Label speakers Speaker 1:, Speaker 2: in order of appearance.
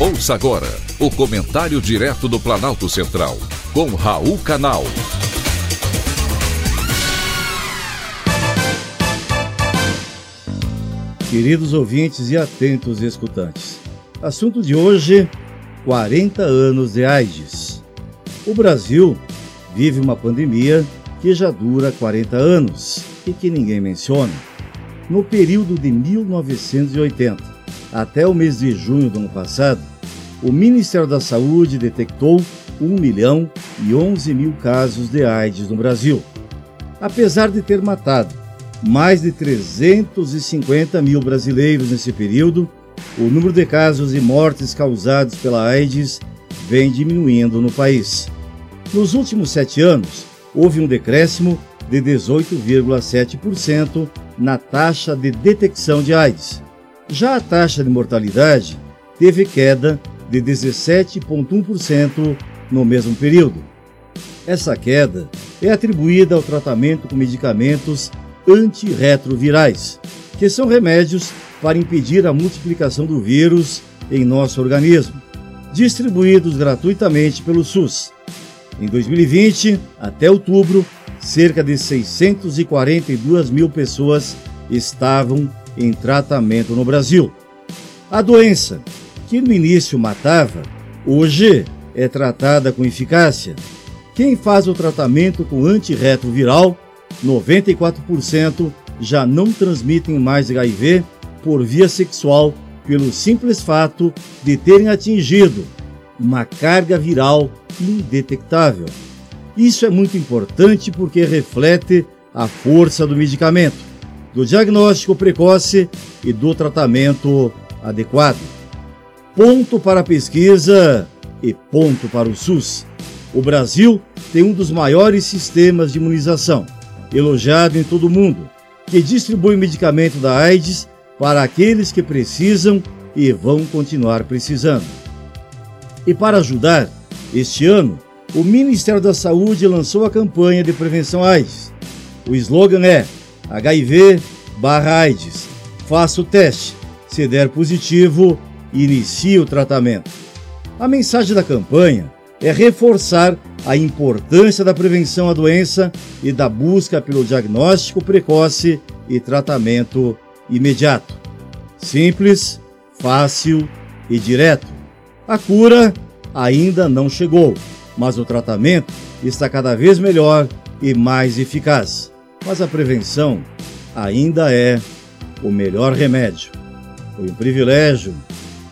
Speaker 1: Ouça agora o comentário direto do Planalto Central, com Raul Canal.
Speaker 2: Queridos ouvintes e atentos escutantes, assunto de hoje: 40 anos de AIDS. O Brasil vive uma pandemia que já dura 40 anos e que ninguém menciona. No período de 1980 até o mês de junho do ano passado, o Ministério da Saúde detectou 1 milhão e 11 mil casos de AIDS no Brasil. Apesar de ter matado mais de 350 mil brasileiros nesse período, o número de casos e mortes causados pela AIDS vem diminuindo no país. Nos últimos sete anos, houve um decréscimo de 18,7% na taxa de detecção de AIDS. Já a taxa de mortalidade teve queda de 17,1% no mesmo período. Essa queda é atribuída ao tratamento com medicamentos antirretrovirais, que são remédios para impedir a multiplicação do vírus em nosso organismo, distribuídos gratuitamente pelo SUS. Em 2020, até outubro, cerca de 642 mil pessoas estavam em tratamento no Brasil. A doença, que no início matava, hoje é tratada com eficácia. Quem faz o tratamento com antirretroviral, 94% já não transmitem mais HIV por via sexual pelo simples fato de terem atingido uma carga viral indetectável. Isso é muito importante porque reflete a força do medicamento, do diagnóstico precoce e do tratamento adequado. Ponto para a pesquisa e ponto para o SUS. O Brasil tem um dos maiores sistemas de imunização, elogiado em todo o mundo, que distribui medicamento da AIDS para aqueles que precisam e vão continuar precisando. E para ajudar, este ano, o Ministério da Saúde lançou a campanha de prevenção AIDS. O slogan é HIV barra AIDS. Faça o teste. Se der positivo, inicie o tratamento. A mensagem da campanha é reforçar a importância da prevenção à doença e da busca pelo diagnóstico precoce e tratamento imediato. Simples, fácil e direto. A cura ainda não chegou, mas o tratamento está cada vez melhor e mais eficaz. Mas a prevenção ainda é o melhor remédio. Foi um privilégio